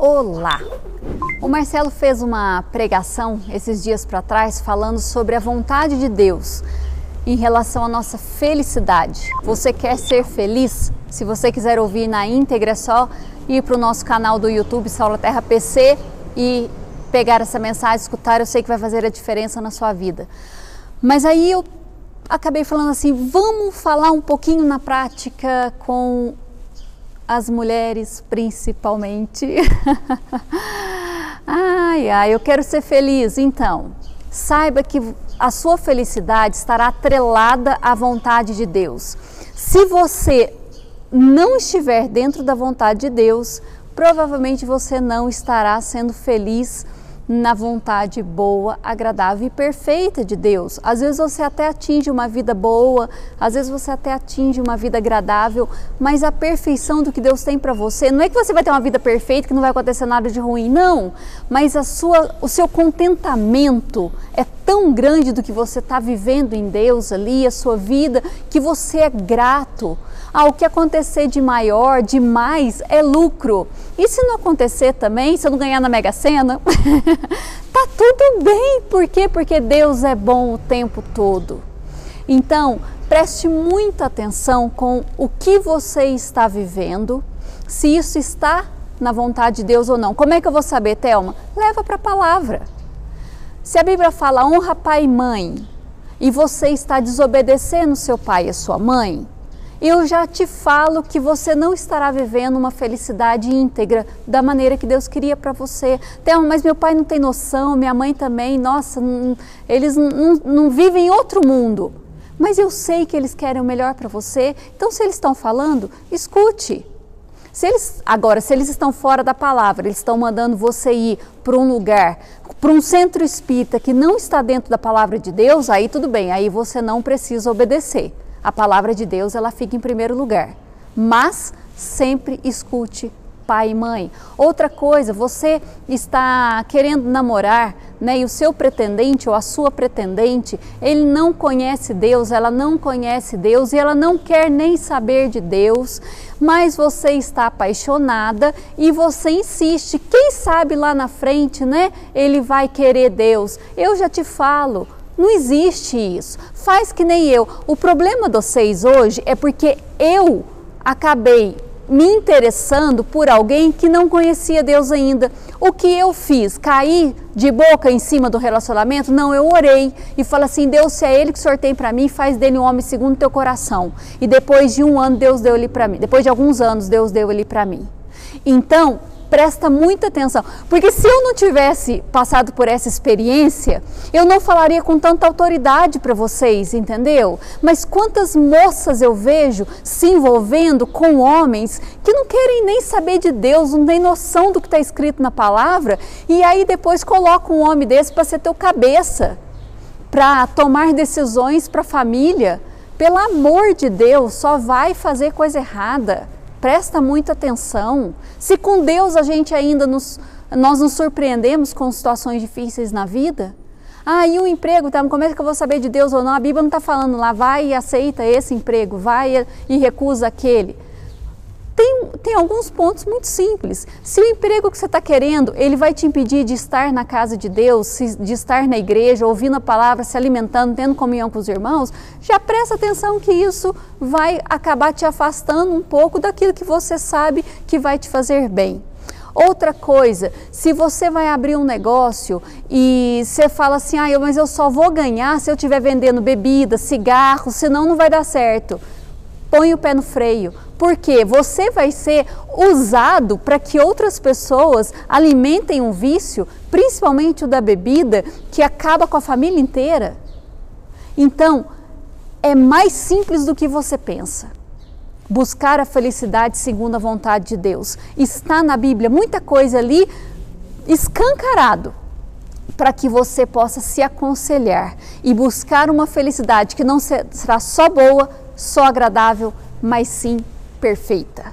Olá! O Marcelo fez uma pregação esses dias para trás falando sobre a vontade de Deus em relação à nossa felicidade. Você quer ser feliz? Se você quiser ouvir na íntegra, é só ir para o nosso canal do YouTube Saula Terra PC e pegar essa mensagem, escutar. Eu sei que vai fazer a diferença na sua vida. Mas aí eu acabei falando assim: vamos falar um pouquinho na prática com as mulheres principalmente. ai, ai, eu quero ser feliz. Então, saiba que a sua felicidade estará atrelada à vontade de Deus. Se você não estiver dentro da vontade de Deus, provavelmente você não estará sendo feliz na vontade boa, agradável e perfeita de Deus. Às vezes você até atinge uma vida boa, às vezes você até atinge uma vida agradável, mas a perfeição do que Deus tem para você, não é que você vai ter uma vida perfeita, que não vai acontecer nada de ruim, não, mas a sua, o seu contentamento é tão grande do que você está vivendo em Deus ali, a sua vida, que você é grato. Ah, o que acontecer de maior, de mais, é lucro. E se não acontecer também, se eu não ganhar na Mega Sena, tá tudo bem. Por quê? Porque Deus é bom o tempo todo. Então, preste muita atenção com o que você está vivendo, se isso está na vontade de Deus ou não. Como é que eu vou saber, Thelma? Leva para a palavra. Se a Bíblia fala honra pai e mãe, e você está desobedecendo seu pai e sua mãe, eu já te falo que você não estará vivendo uma felicidade íntegra da maneira que Deus queria para você. Thelma, mas meu pai não tem noção, minha mãe também, nossa, não, eles não, não vivem em outro mundo. Mas eu sei que eles querem o melhor para você, então se eles estão falando, escute. Se eles, agora, se eles estão fora da palavra, eles estão mandando você ir para um lugar, para um centro espírita que não está dentro da palavra de Deus, aí tudo bem, aí você não precisa obedecer a palavra de Deus ela fica em primeiro lugar. Mas sempre escute pai e mãe. Outra coisa, você está querendo namorar, né, e o seu pretendente ou a sua pretendente, ele não conhece Deus, ela não conhece Deus e ela não quer nem saber de Deus, mas você está apaixonada e você insiste. Quem sabe lá na frente, né, ele vai querer Deus. Eu já te falo, não existe isso. Faz que nem eu. O problema de vocês hoje é porque eu acabei me interessando por alguém que não conhecia Deus ainda. O que eu fiz? Caí de boca em cima do relacionamento? Não, eu orei e falei assim: Deus, se é Ele que sorteia para mim, faz dele um homem segundo teu coração. E depois de um ano, Deus deu ele para mim. Depois de alguns anos, Deus deu ele para mim. Então, presta muita atenção, porque se eu não tivesse passado por essa experiência, eu não falaria com tanta autoridade para vocês, entendeu? Mas quantas moças eu vejo se envolvendo com homens que não querem nem saber de Deus, não têm noção do que está escrito na palavra, e aí depois coloca um homem desse para ser teu cabeça, para tomar decisões para a família. Pelo amor de Deus, só vai fazer coisa errada. Presta muita atenção. Se com Deus a gente ainda nos, nós nos surpreendemos com situações difíceis na vida, ah, e o emprego, tá? como é que eu vou saber de Deus ou não? A Bíblia não está falando lá, vai e aceita esse emprego, vai e recusa aquele tem, tem alguns pontos muito simples. Se o emprego que você está querendo, ele vai te impedir de estar na casa de Deus, de estar na igreja, ouvindo a palavra, se alimentando, tendo comunhão com os irmãos, já presta atenção que isso vai acabar te afastando um pouco daquilo que você sabe que vai te fazer bem. Outra coisa, se você vai abrir um negócio e você fala assim, ah, mas eu só vou ganhar se eu estiver vendendo bebida, cigarro, senão não vai dar certo. Põe o pé no freio, porque você vai ser usado para que outras pessoas alimentem um vício, principalmente o da bebida, que acaba com a família inteira. Então, é mais simples do que você pensa. Buscar a felicidade segundo a vontade de Deus. Está na Bíblia muita coisa ali escancarado para que você possa se aconselhar e buscar uma felicidade que não será só boa, só agradável, mas sim perfeita.